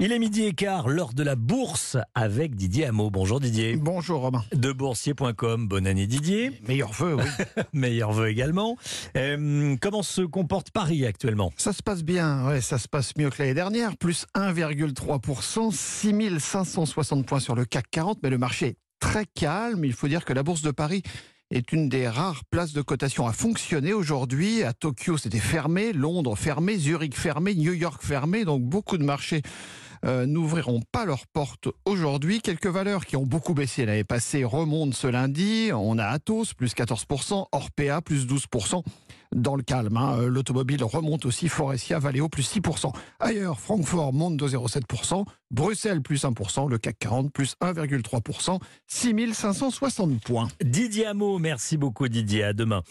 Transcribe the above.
Il est midi et quart, l'heure de la bourse avec Didier Hameau. Bonjour Didier. Bonjour Romain. De boursier.com. Bonne année Didier. Meilleurs vœux, oui. Meilleurs vœux également. Euh, comment se comporte Paris actuellement? Ça se passe bien, ouais, ça se passe mieux que l'année dernière, plus 1,3%, 6560 points sur le CAC 40, mais le marché est très calme. Il faut dire que la bourse de Paris est une des rares places de cotation à fonctionner aujourd'hui. À Tokyo, c'était fermé, Londres fermé, Zurich fermé, New York fermé, donc beaucoup de marchés euh, n'ouvriront pas leurs portes aujourd'hui. Quelques valeurs qui ont beaucoup baissé l'année passée remontent ce lundi. On a Atos, plus 14%, Orpea, plus 12%. Dans le calme, hein. Euh, l'automobile remonte aussi, Forestia, Valeo, plus 6%. Ailleurs, Francfort monte de 0,7%, Bruxelles, plus 1%, le CAC 40, plus 1,3%, 6560 points. Didier Hameau, merci beaucoup Didier. À demain.